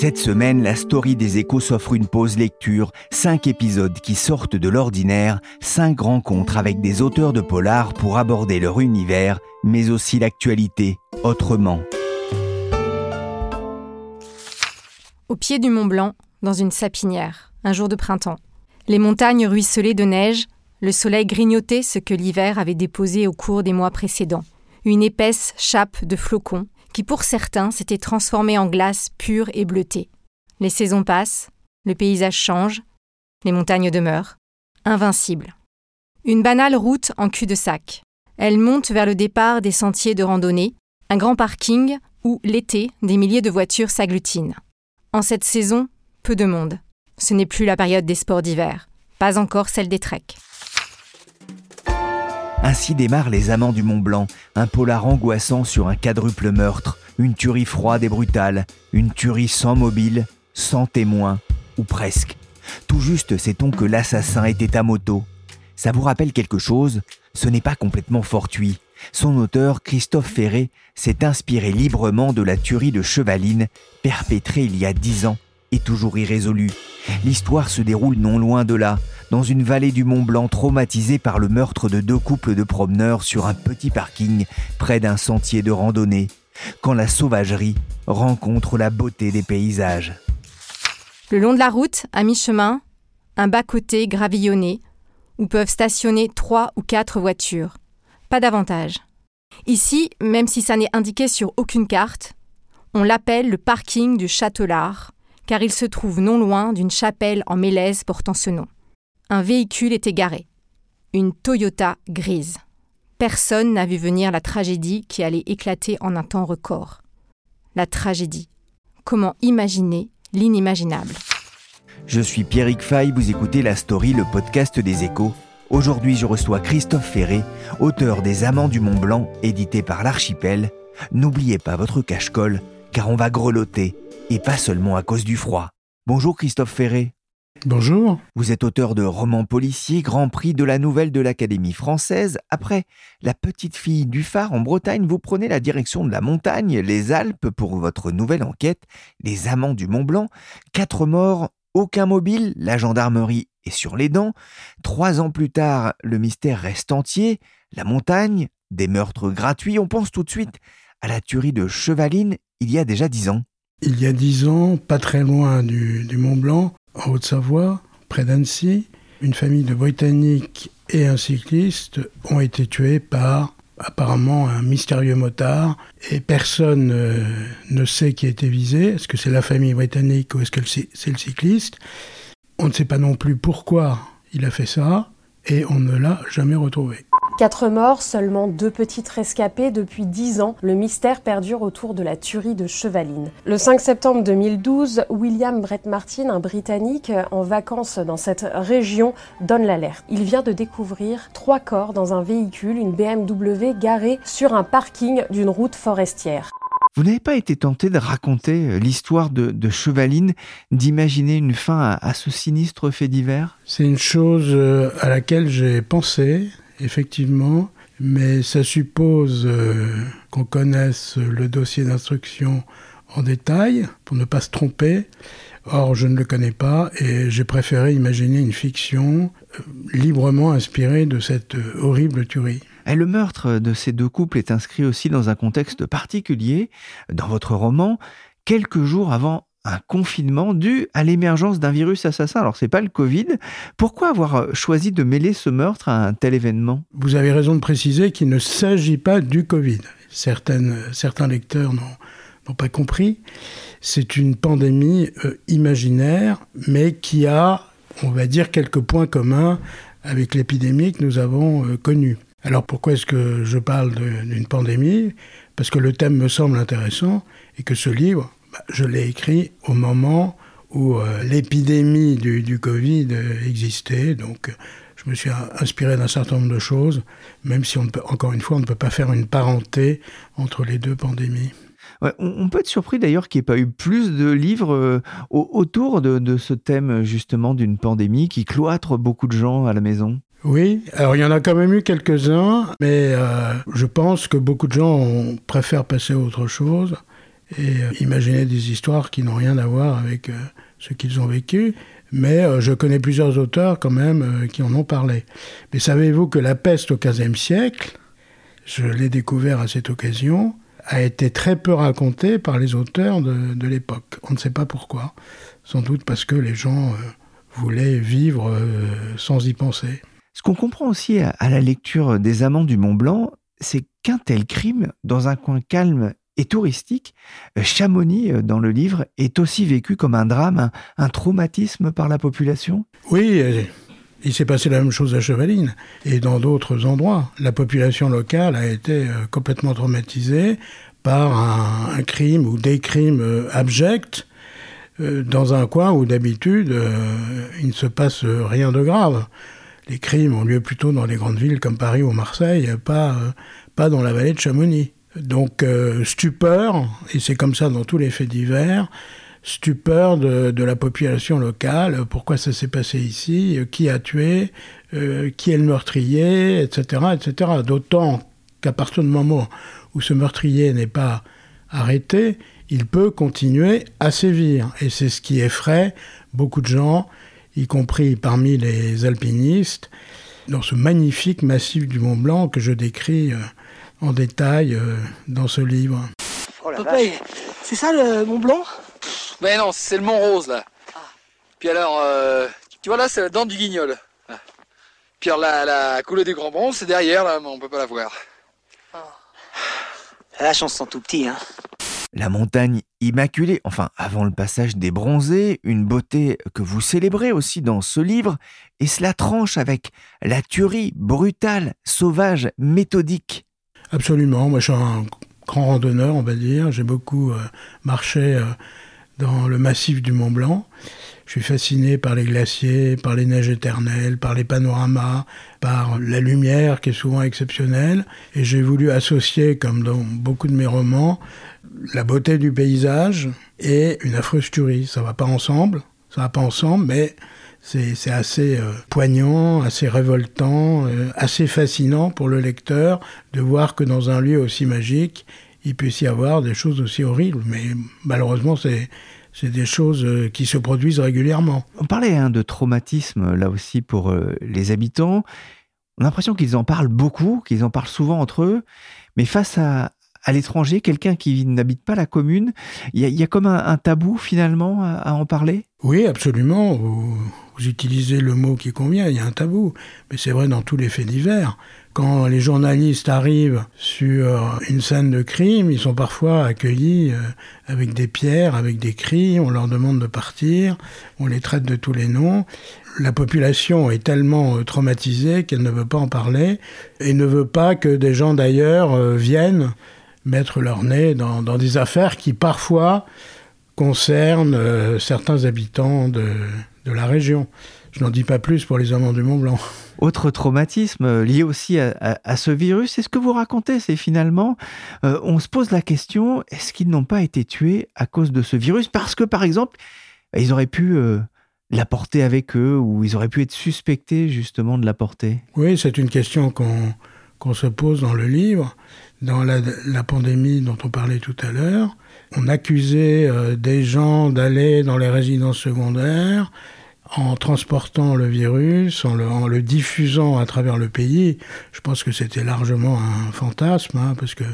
Cette semaine, la story des échos s'offre une pause lecture, cinq épisodes qui sortent de l'ordinaire, cinq rencontres avec des auteurs de polar pour aborder leur univers, mais aussi l'actualité, autrement. Au pied du Mont Blanc, dans une sapinière, un jour de printemps. Les montagnes ruisselaient de neige, le soleil grignotait ce que l'hiver avait déposé au cours des mois précédents. Une épaisse chape de flocons qui, pour certains, s'était transformée en glace pure et bleutée. Les saisons passent, le paysage change, les montagnes demeurent, invincibles. Une banale route en cul-de-sac. Elle monte vers le départ des sentiers de randonnée, un grand parking où, l'été, des milliers de voitures s'agglutinent. En cette saison, peu de monde. Ce n'est plus la période des sports d'hiver, pas encore celle des treks. Ainsi démarrent les amants du Mont Blanc, un polar angoissant sur un quadruple meurtre, une tuerie froide et brutale, une tuerie sans mobile, sans témoin, ou presque. Tout juste sait-on que l'assassin était à moto. Ça vous rappelle quelque chose? Ce n'est pas complètement fortuit. Son auteur, Christophe Ferré, s'est inspiré librement de la tuerie de Chevaline, perpétrée il y a dix ans et toujours irrésolue. L'histoire se déroule non loin de là, dans une vallée du Mont Blanc traumatisée par le meurtre de deux couples de promeneurs sur un petit parking près d'un sentier de randonnée, quand la sauvagerie rencontre la beauté des paysages. Le long de la route, à mi-chemin, un bas-côté gravillonné, où peuvent stationner trois ou quatre voitures. Pas davantage. Ici, même si ça n'est indiqué sur aucune carte, on l'appelle le parking du Châtelard, car il se trouve non loin d'une chapelle en mélèze portant ce nom. Un véhicule était garé. Une Toyota grise. Personne n'a vu venir la tragédie qui allait éclater en un temps record. La tragédie. Comment imaginer l'inimaginable? Je suis Pierrick Fay, vous écoutez La Story, le podcast des échos. Aujourd'hui, je reçois Christophe Ferré, auteur des Amants du Mont Blanc, édité par l'Archipel. N'oubliez pas votre cache-colle, car on va grelotter, et pas seulement à cause du froid. Bonjour Christophe Ferré. Bonjour. Vous êtes auteur de romans policiers, Grand Prix de la Nouvelle de l'Académie française. Après La petite fille du phare en Bretagne, vous prenez la direction de la montagne, les Alpes, pour votre nouvelle enquête, Les Amants du Mont Blanc. Quatre morts, aucun mobile, la gendarmerie est sur les dents. Trois ans plus tard, le mystère reste entier. La montagne, des meurtres gratuits. On pense tout de suite à la tuerie de Chevaline il y a déjà dix ans. Il y a dix ans, pas très loin du, Mont Blanc, en Haute-Savoie, près d'Annecy, une famille de Britanniques et un cycliste ont été tués par apparemment un mystérieux motard et personne euh, ne sait qui a été visé. Est-ce que c'est la famille britannique ou est-ce que c'est le cycliste? On ne sait pas non plus pourquoi il a fait ça et on ne l'a jamais retrouvé. Quatre morts, seulement deux petites rescapées. Depuis dix ans, le mystère perdure autour de la tuerie de Chevaline. Le 5 septembre 2012, William Brett Martin, un Britannique en vacances dans cette région, donne l'alerte. Il vient de découvrir trois corps dans un véhicule, une BMW garée sur un parking d'une route forestière. Vous n'avez pas été tenté de raconter l'histoire de, de Chevaline, d'imaginer une fin à, à ce sinistre fait divers? C'est une chose euh, à laquelle j'ai pensé effectivement, mais ça suppose euh, qu'on connaisse le dossier d'instruction en détail pour ne pas se tromper. Or, je ne le connais pas et j'ai préféré imaginer une fiction euh, librement inspirée de cette euh, horrible tuerie. Et le meurtre de ces deux couples est inscrit aussi dans un contexte particulier dans votre roman, quelques jours avant un confinement dû à l'émergence d'un virus assassin. Alors c'est pas le Covid. Pourquoi avoir choisi de mêler ce meurtre à un tel événement? Vous avez raison de préciser qu'il ne s'agit pas du Covid. Certaines, certains lecteurs n'ont pas compris. C'est une pandémie euh, imaginaire, mais qui a, on va dire, quelques points communs avec l'épidémie que nous avons euh, connue. Alors pourquoi est-ce que je parle d'une pandémie? Parce que le thème me semble intéressant et que ce livre, je l'ai écrit au moment où euh, l'épidémie du, du, Covid existait. Donc je me suis inspiré d'un certain nombre de choses, même si on peut, encore une fois, on ne peut pas faire une parenté entre les deux pandémies. on peut être surpris d'ailleurs qu'il n'y ait pas eu plus de livres euh, autour de, ce thème justement d'une pandémie qui cloître beaucoup de gens à la maison. Oui, alors il y en a quand même eu quelques-uns, mais euh, je pense que beaucoup de gens préfèrent passer à autre chose et euh, imaginer des histoires qui n'ont rien à voir avec ce qu'ils ont vécu mais euh, je connais plusieurs auteurs quand même euh, qui en ont parlé. Mais savez-vous que la peste au XVe siècle, je l'ai découvert à cette occasion, a été très peu racontée par les auteurs de, l'époque. On ne sait pas pourquoi. Sans doute parce que les gens euh, voulaient vivre sans y penser. Ce qu'on comprend aussi à la lecture des Amants du Mont Blanc, c'est qu'un tel crime, dans un coin calme et touristique, euh, Chamonix, euh, dans le livre, est aussi vécu comme un drame, un, traumatisme par la population? Oui, euh, il s'est passé la même chose à Chevaline et dans d'autres endroits. La population locale a été complètement traumatisée par un, crime ou des crimes abjects dans un coin où d'habitude il ne se passe rien de grave. Les crimes ont lieu plutôt dans les grandes villes comme Paris ou Marseille, pas, pas dans la vallée de Chamonix. Donc euh, stupeur, et c'est comme ça dans tous les faits divers, stupeur de, la population locale, pourquoi ça s'est passé ici, euh, qui a tué, euh, qui est le meurtrier, etc. etc. D'autant qu'à partir du moment où ce meurtrier n'est pas arrêté, il peut continuer à sévir. Et c'est ce qui effraie beaucoup de gens, y compris parmi les alpinistes, dans ce magnifique massif du Mont Blanc que je décris en détail euh, dans ce livre. Oh Papa, c'est ça le Mont Blanc? Mais non, c'est le Mont Rose là. Ah. Puis alors, euh, tu vois là, c'est la dent du Guignol. Ah. Puis alors, la, la coulée du Grand Bronze, c'est derrière là, mais on peut pas la voir. Oh. La chance sont tout petits, hein. La montagne immaculée, enfin avant le passage des bronzés, une beauté que vous célébrez aussi dans ce livre, et cela tranche avec la tuerie brutale, sauvage, méthodique Absolument. Moi, je suis un grand randonneur, on va dire. J'ai beaucoup euh, marché euh, dans le massif du Mont Blanc. Je suis fasciné par les glaciers, par les neiges éternelles, par les panoramas, par la lumière qui est souvent exceptionnelle. Et j'ai voulu associer, comme dans beaucoup de mes romans, la beauté du paysage et une affreuse tuerie. Ça va pas ensemble, ça va pas ensemble, mais c'est assez euh, poignant, assez révoltant, euh, assez fascinant pour le lecteur de voir que dans un lieu aussi magique, il puisse y avoir des choses aussi horribles. Mais malheureusement, c'est des choses euh, qui se produisent régulièrement. On parlait hein, de traumatisme là aussi pour les habitants. On a l'impression qu'ils en parlent beaucoup, qu'ils en parlent souvent entre eux, mais face à, à l'étranger, quelqu'un qui n'habite pas la commune, il y, a comme un, tabou finalement à, en parler? Oui, absolument. Vous, utilisez le mot qui convient, il y a un tabou. Mais c'est vrai dans tous les faits divers. Quand les journalistes arrivent sur une scène de crime, ils sont parfois accueillis euh, avec des pierres, avec des cris, on leur demande de partir, on les traite de tous les noms la population est tellement euh, traumatisée qu'elle ne veut pas en parler et ne veut pas que des gens d'ailleurs euh, viennent mettre leur nez dans, des affaires qui parfois concernent euh, certains habitants de, la région. Je n'en dis pas plus pour les amants du Mont Blanc. Autre traumatisme euh, lié aussi à, ce virus, c'est ce que vous racontez, c'est finalement, euh, on se pose la question, est-ce qu'ils n'ont pas été tués à cause de ce virus? Parce que, par exemple, ils auraient pu l'apporter avec eux ou ils auraient pu être suspectés justement de l'apporter Oui, c'est une question qu'on se pose dans le livre dans la, pandémie dont on parlait tout à l'heure. On accusait euh, des gens d'aller dans les résidences secondaires en transportant le virus, en le, diffusant à travers le pays. Je pense que c'était largement un fantasme, hein, parce que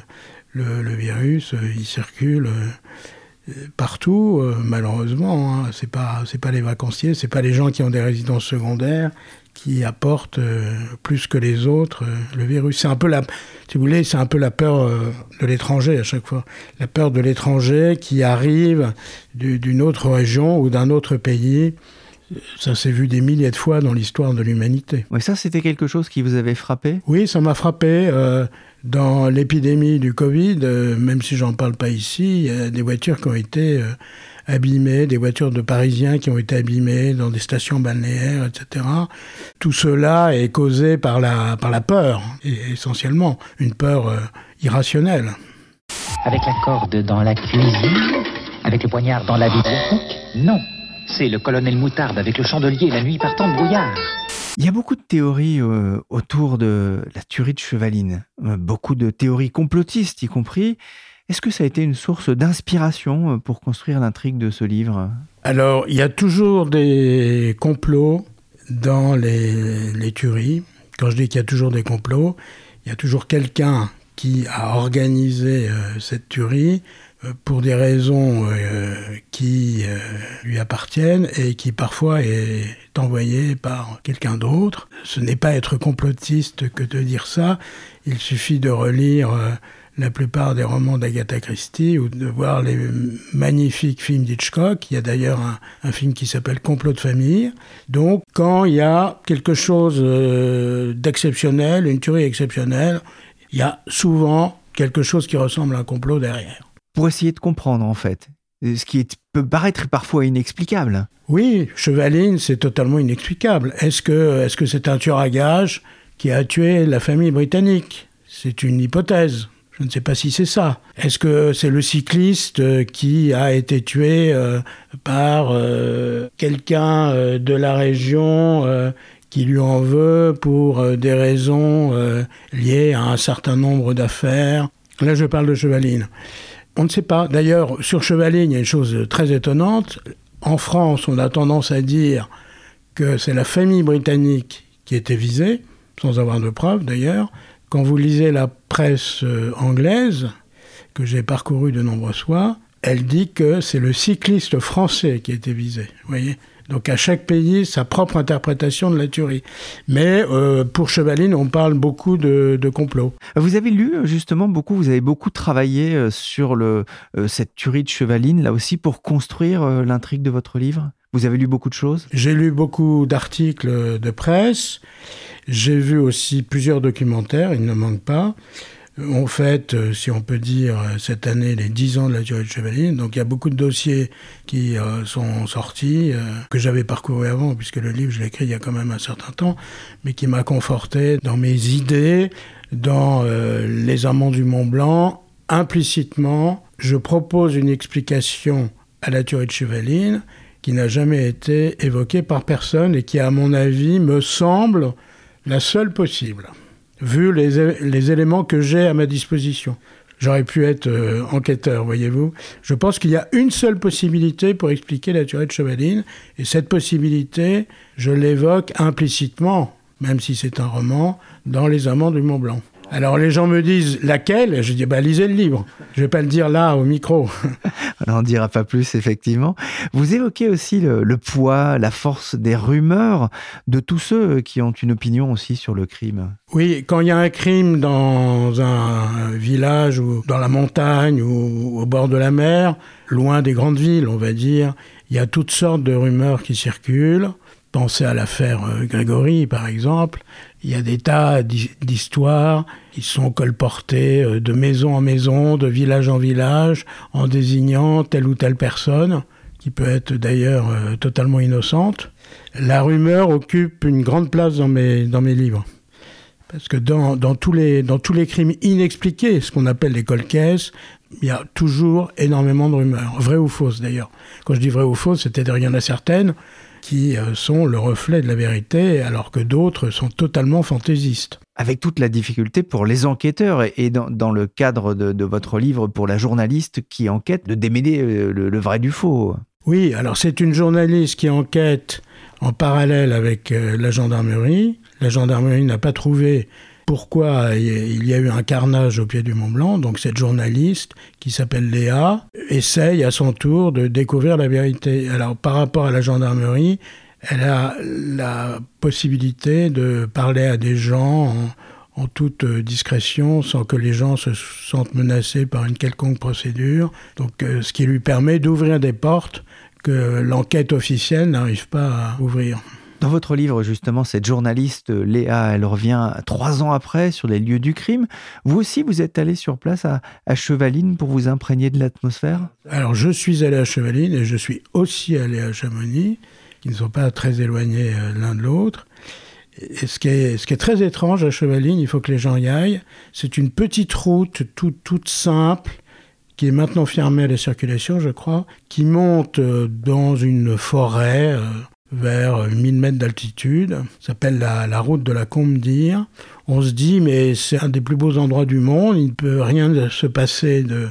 le, virus, euh, il circule euh, partout, malheureusement. Hein. C'est pas, pas les vacanciers, c'est pas les gens qui ont des résidences secondaires qui apporte euh, plus que les autres euh, le virus. C'est un peu la, si vous voulez, c'est un peu la peur euh, de l'étranger à chaque fois. La peur de l'étranger qui arrive d'une autre région ou d'un autre pays Ça s'est vu des milliers de fois dans l'histoire de l'humanité. Oui, ça, c'était quelque chose qui vous avait frappé? Oui, ça m'a frappé. Euh, dans l'épidémie du Covid, euh, même si j'en parle pas ici, il y a des voitures qui ont été euh, abîmées, des voitures de Parisiens qui ont été abîmées dans des stations balnéaires, etc. Tout cela est causé par la, par la peur, essentiellement, une peur irrationnelle. Avec la corde dans la cuisine Avec le poignard dans la bibliothèque Non c'est le colonel Moutarde avec le chandelier la nuit partant de brouillard. Il y a beaucoup de théories euh, autour de la tuerie de Chevaline, euh, beaucoup de théories complotistes y compris. Est-ce que ça a été une source d'inspiration euh, pour construire l'intrigue de ce livre? Alors, il y a toujours des complots dans les, les tueries. Quand je dis qu'il y a toujours des complots, il y a toujours quelqu'un qui a organisé cette tuerie pour des raisons euh, qui euh, lui appartiennent et qui parfois est envoyé par quelqu'un d'autre. Ce n'est pas être complotiste que de dire ça. Il suffit de relire la plupart des romans d'Agatha Christie ou de voir les magnifiques films d'Hitchcock. Il y a d'ailleurs un, film qui s'appelle Complot de famille. Donc quand il y a quelque chose d'exceptionnel, une tuerie exceptionnelle, il y a souvent quelque chose qui ressemble à un complot derrière pour essayer de comprendre en fait. Ce qui peut paraître parfois inexplicable. Oui, Chevaline, c'est totalement inexplicable. Est-ce que est-ce que c'est un tueur à gages qui a tué la famille britannique? C'est une hypothèse. Je ne sais pas si c'est ça. Est-ce que c'est le cycliste qui a été tué euh, par euh, quelqu'un euh, de la région qui lui en veut pour des raisons liées à un certain nombre d'affaires? Là, je parle de Chevaline. On ne sait pas. D'ailleurs, sur Chevalier, il y a une chose très étonnante. En France, on a tendance à dire que c'est la famille britannique qui était visée, sans avoir de preuves d'ailleurs. Quand vous lisez la presse euh, anglaise, que j'ai parcourue de nombreuses fois, elle dit que c'est le cycliste français qui été visé. Vous voyez donc à chaque pays, sa propre interprétation de la tuerie. Mais euh, pour Chevaline, on parle beaucoup de, de, complot. Vous avez lu justement beaucoup, vous avez beaucoup travaillé euh, sur le, euh, cette tuerie de Chevaline, là aussi, pour construire l'intrigue de votre livre? Vous avez lu beaucoup de choses? J'ai lu beaucoup d'articles de presse. J'ai vu aussi plusieurs documentaires, il ne manque pas. On fête, euh, si on peut dire, cette année les 10 ans de la tuerie de Chevaline. Donc il y a beaucoup de dossiers qui euh, sont sortis, euh, que j'avais parcouru avant, puisque le livre, je l'ai écrit il y a quand même un certain temps, mais qui m'a conforté dans mes idées, dans les amants du Mont Blanc. Implicitement, je propose une explication à la tuerie de Chevaline qui n'a jamais été évoquée par personne et qui, à mon avis, me semble la seule possible vu les, éléments que j'ai à ma disposition. J'aurais pu être euh, enquêteur, voyez-vous. Je pense qu'il y a une seule possibilité pour expliquer la tuerie de Chevaline, et cette possibilité, je l'évoque implicitement, même si c'est un roman, dans Les Amants du Mont Blanc. Alors les gens me disent laquelle? Je dis bah lisez le livre. Je vais pas le dire là au micro. On n'en dira pas plus effectivement. Vous évoquez aussi le, poids, la force des rumeurs de tous ceux qui ont une opinion aussi sur le crime. Oui, quand il y a un crime dans un village ou dans la montagne ou au bord de la mer, loin des grandes villes, on va dire, il y a toutes sortes de rumeurs qui circulent. Pensez à l'affaire euh, Grégory, par exemple. Il y a des tas d'histoires qui sont colportées euh, de maison en maison, de village en village, en désignant telle ou telle personne, qui peut être d'ailleurs euh, totalement innocente. La rumeur occupe une grande place dans mes, dans mes livres. Parce que dans, dans, tous les, dans tous les crimes inexpliqués, ce qu'on appelle les colcaisses, il y a toujours énormément de rumeurs, vraies ou fausses d'ailleurs. Quand je dis vraies ou fausses, c'est-à-dire il y en a certaines qui euh, sont le reflet de la vérité, alors que d'autres sont totalement fantaisistes. Avec toute la difficulté pour les enquêteurs et dans, le cadre de, votre livre pour la journaliste qui enquête, de démêler euh, le, vrai du faux. Oui, alors c'est une journaliste qui enquête en parallèle avec euh, la gendarmerie. La gendarmerie n'a pas trouvé pourquoi il y a eu un carnage au pied du Mont Blanc. Donc cette journaliste, qui s'appelle Léa, essaye à son tour de découvrir la vérité. Alors par rapport à la gendarmerie, elle a la possibilité de parler à des gens en, toute discrétion, sans que les gens se sentent menacés par une quelconque procédure. Donc, euh, ce qui lui permet d'ouvrir des portes que l'enquête officielle n'arrive pas à ouvrir. Dans votre livre, justement, cette journaliste Léa, elle revient trois ans après sur les lieux du crime. Vous aussi, vous êtes allé sur place à, Chevaline pour vous imprégner de l'atmosphère? Alors, je suis allé à Chevaline et je suis aussi allé à Chamonix, qui ne sont pas très éloignés euh, l'un de l'autre. Et ce qui, est, très étrange à Chevaline, il faut que les gens y aillent, c'est une petite route toute, toute simple, qui est maintenant fermée à la circulation, je crois, qui monte euh, dans une forêt euh, vers 1000 mètres d'altitude, s'appelle la, route de la Combe d'Ire. On se dit, mais c'est un des plus beaux endroits du monde, il ne peut rien se passer de,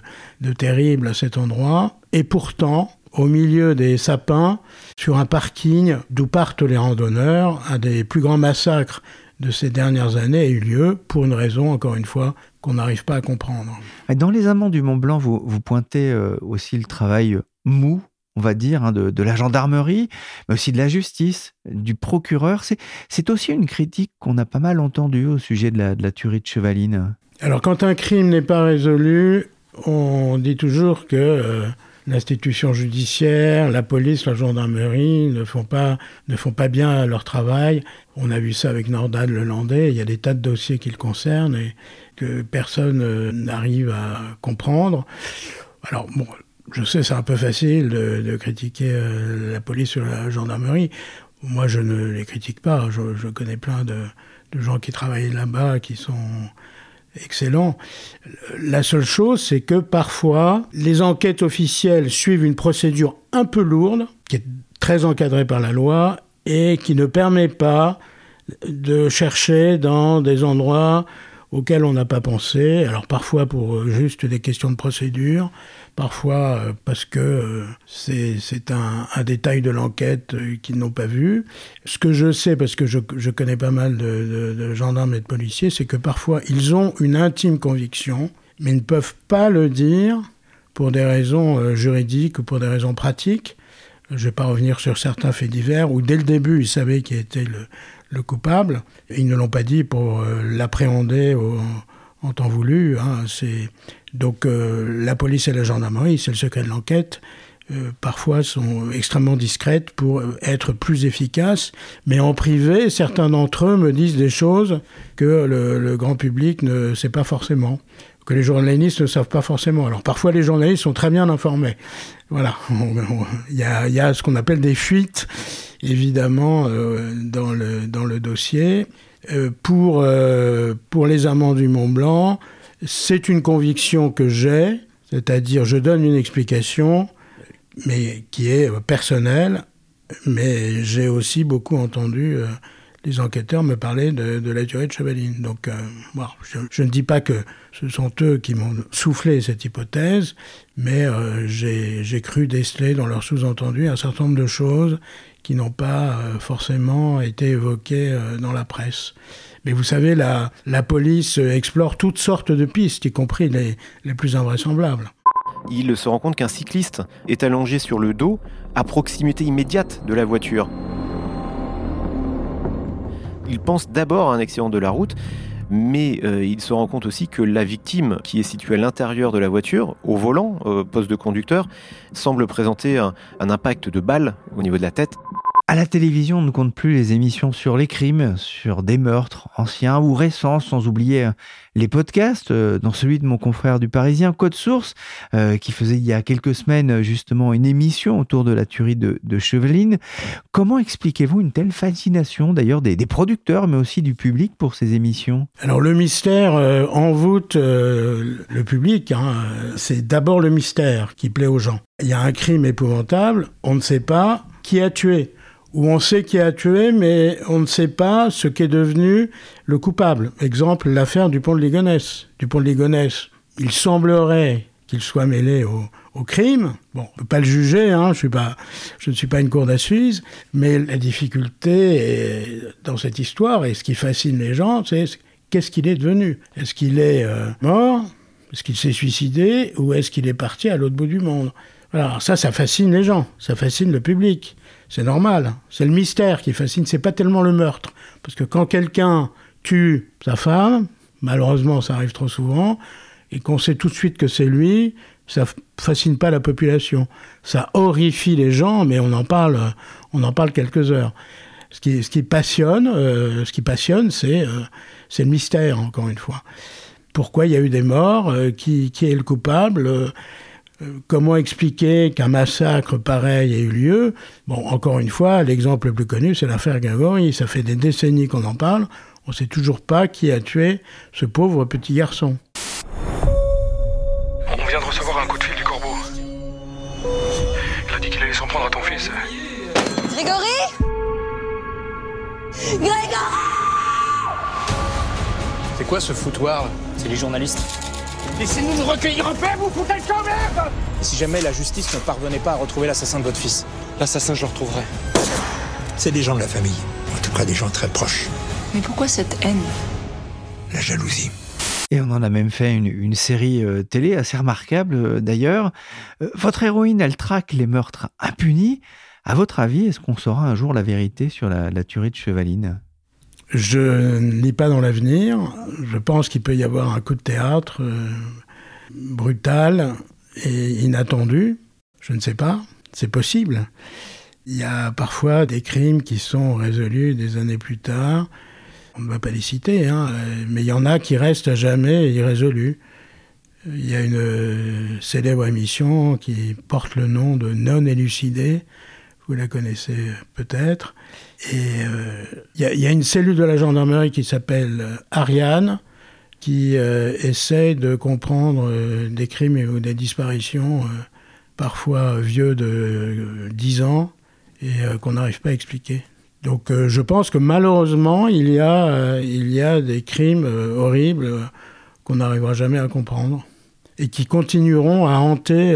terrible à cet endroit. Et pourtant, au milieu des sapins, sur un parking d'où partent les randonneurs, un des plus grands massacres de ces dernières années a eu lieu pour une raison, encore une fois, qu'on n'arrive pas à comprendre. Dans les amants du Mont Blanc, vous, vous pointez euh, aussi le travail mou on va dire, hein, de, la gendarmerie, mais aussi de la justice, du procureur. C'est aussi une critique qu'on a pas mal entendue au sujet de la, tuerie de Chevaline. Alors quand un crime n'est pas résolu, on dit toujours que euh, l'institution judiciaire, la police, la gendarmerie ne font, pas, ne font pas bien leur travail. On a vu ça avec Nordal le Landais, il y a des tas de dossiers qui le concernent et que personne euh, n'arrive à comprendre. Alors, bon, je sais, c'est un peu facile de, critiquer euh, la police ou la gendarmerie. Moi, je ne les critique pas. Je, connais plein de, gens qui travaillent là-bas qui sont excellents. La seule chose, c'est que parfois, les enquêtes officielles suivent une procédure un peu lourde, qui est très encadrée par la loi, et qui ne permet pas de chercher dans des endroits auxquels on n'a pas pensé. Alors parfois pour juste des questions de procédure, parfois euh, parce que euh, c'est un, détail de l'enquête euh, qu'ils n'ont pas vu. Ce que je sais, parce que je, connais pas mal de, gendarmes et de policiers, c'est que parfois ils ont une intime conviction, mais ne peuvent pas le dire pour des raisons juridiques ou pour des raisons pratiques. Je ne vais pas revenir sur certains faits divers où dès le début ils savaient qui était le, le coupable. Ils ne l'ont pas dit pour l'appréhender en temps voulu. Hein. Donc euh, la police et la gendarmerie, c'est le secret de l'enquête, euh, parfois sont extrêmement discrètes pour euh, être plus efficaces, mais en privé, certains d'entre eux me disent des choses que le, grand public ne sait pas forcément, que les journalistes ne savent pas forcément. Alors parfois les journalistes sont très bien informés. Voilà, il y, a, ce qu'on appelle des fuites, évidemment, dans, le, dans le dossier. Pour, pour les amants du Mont Blanc, c'est une conviction que j'ai, c'est-à-dire je donne une explication, mais qui est euh, personnelle, mais j'ai aussi beaucoup entendu euh, les enquêteurs me parler de, la tuerie de Chevaline. Donc, euh, je, ne dis pas que ce sont eux qui m'ont soufflé cette hypothèse, mais j'ai cru déceler dans leur sous-entendu un certain nombre de choses qui n'ont pas forcément été évoquées dans la presse. Mais vous savez, la, la police explore toutes sortes de pistes, y compris les, les plus invraisemblables. Il se rend compte qu'un cycliste est allongé sur le dos à proximité immédiate de la voiture. Il pense d'abord à un accident de la route, mais euh, il se rend compte aussi que la victime, qui est située à l'intérieur de la voiture, au volant, au poste de conducteur, semble présenter un, un impact de balle au niveau de la tête. À la télévision, on ne compte plus les émissions sur les crimes, sur des meurtres anciens ou récents, sans oublier euh, les podcasts, euh, dans celui de mon confrère du Parisien, Code Source, euh, qui faisait il y a quelques semaines justement une émission autour de la tuerie de, de Cheveline. Comment expliquez-vous une telle fascination d'ailleurs des, producteurs, mais aussi du public pour ces émissions? Alors le mystère envoûte le public. Hein. C'est d'abord le mystère qui plaît aux gens. Il y a un crime épouvantable, on ne sait pas qui a tué où on sait qui a tué, mais on ne sait pas ce qu'est devenu le coupable. Exemple, l'affaire du pont de Ligonnès. Du pont de Ligonnès, il semblerait qu'il soit mêlé au, crime. Bon, on ne peut pas le juger, hein, je ne suis pas une cour d'assises, mais la difficulté dans cette histoire, et ce qui fascine les gens, c'est qu'est-ce qu'il est devenu? Est-ce qu'il est, euh, mort? Est-ce qu'il s'est suicidé? Ou est-ce qu'il est parti à l'autre bout du monde? Alors ça, ça fascine les gens, ça fascine le public. C'est normal. C'est le mystère qui fascine. C'est pas tellement le meurtre. Parce que quand quelqu'un tue sa femme, malheureusement ça arrive trop souvent, et qu'on sait tout de suite que c'est lui, ça fascine pas la population. Ça horrifie les gens, mais on en parle, on en parle quelques heures. Ce qui, passionne, euh, ce qui passionne, c'est euh, c'est le mystère, encore une fois. Pourquoi il y a eu des morts euh, qui, qui, est le coupable Comment expliquer qu'un massacre pareil ait eu lieu? Bon, encore une fois, l'exemple le plus connu, c'est l'affaire Gavori. Ça fait des décennies qu'on en parle. On ne sait toujours pas qui a tué ce pauvre petit garçon. On vient de recevoir un coup de fil du corbeau. Il a dit qu'il allait s'en prendre à ton fils. Grégory? Grégory C'est quoi ce foutoir? C'est les journalistes. Laissez-nous nous recueillir un peu, vous foutez quand même Et si jamais la justice ne parvenait pas à retrouver l'assassin de votre fils? L'assassin, je le retrouverai. C'est des gens de la famille, en tout cas des gens très proches. Mais pourquoi cette haine? La jalousie. Et on en a même fait une, une série euh, télé assez remarquable euh, d'ailleurs. Euh, votre héroïne, elle traque les meurtres impunis. À votre avis, est-ce qu'on saura un jour la vérité sur la, la tuerie de Chevaline? Je ne lis pas dans l'avenir. Je pense qu'il peut y avoir un coup de théâtre brutal et inattendu. Je ne sais pas. C'est possible. Il y a parfois des crimes qui sont résolus des années plus tard. On ne va pas les citer, hein, mais il y en a qui restent à jamais irrésolus. Il y a une célèbre émission qui porte le nom de Non élucidé. Vous la connaissez peut-être. Et euh, il, il, y a, une cellule de la gendarmerie qui s'appelle Ariane, qui euh, essaie de comprendre euh, des crimes ou des disparitions, parfois vieux de 10 ans, et qu'on n'arrive pas à expliquer. Donc euh, je pense que malheureusement, il y a, euh, il y a des crimes euh, horribles qu'on n'arrivera jamais à comprendre et qui continueront à hanter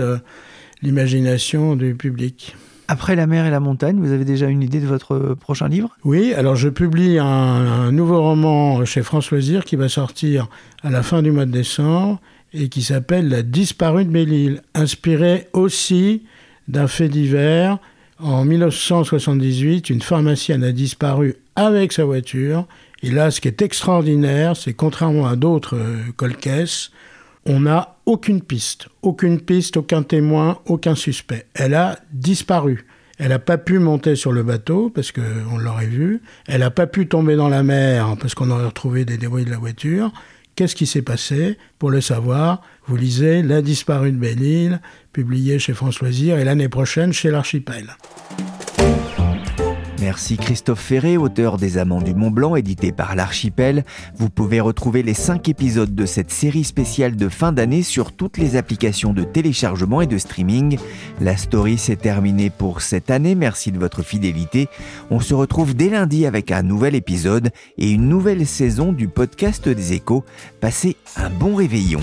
l'imagination du public. Après la mer et la montagne, vous avez déjà une idée de votre prochain livre? Oui, alors je publie un, nouveau roman chez France Loisirs qui va sortir à la fin du mois de décembre et qui s'appelle La disparue de Belle-Île, inspiré aussi d'un fait divers en 1978, une pharmacienne a disparu avec sa voiture. Et là, ce qui est extraordinaire, c'est contrairement à d'autres euh, on n'a aucune piste, aucune piste, aucun témoin, aucun suspect. Elle a disparu. Elle n'a pas pu monter sur le bateau parce qu'on l'aurait vu. Elle n'a pas pu tomber dans la mer parce qu'on aurait retrouvé des débris de la voiture. Qu'est-ce qui s'est passé? Pour le savoir, vous lisez La disparue de Belle-Île, publié chez France Loisirs, et l'année prochaine chez l'Archipel. Merci Christophe Ferré, auteur des Amants du Mont Blanc, édité par l'Archipel. Vous pouvez retrouver les cinq épisodes de cette série spéciale de fin d'année sur toutes les applications de téléchargement et de streaming. La story s'est terminée pour cette année. Merci de votre fidélité. On se retrouve dès lundi avec un nouvel épisode et une nouvelle saison du podcast des échos. Passez un bon réveillon.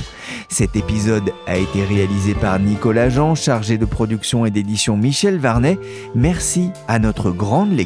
Cet épisode a été réalisé par Nicolas Jean, chargé de production et d'édition Michel Varnet. Merci à notre grande lecture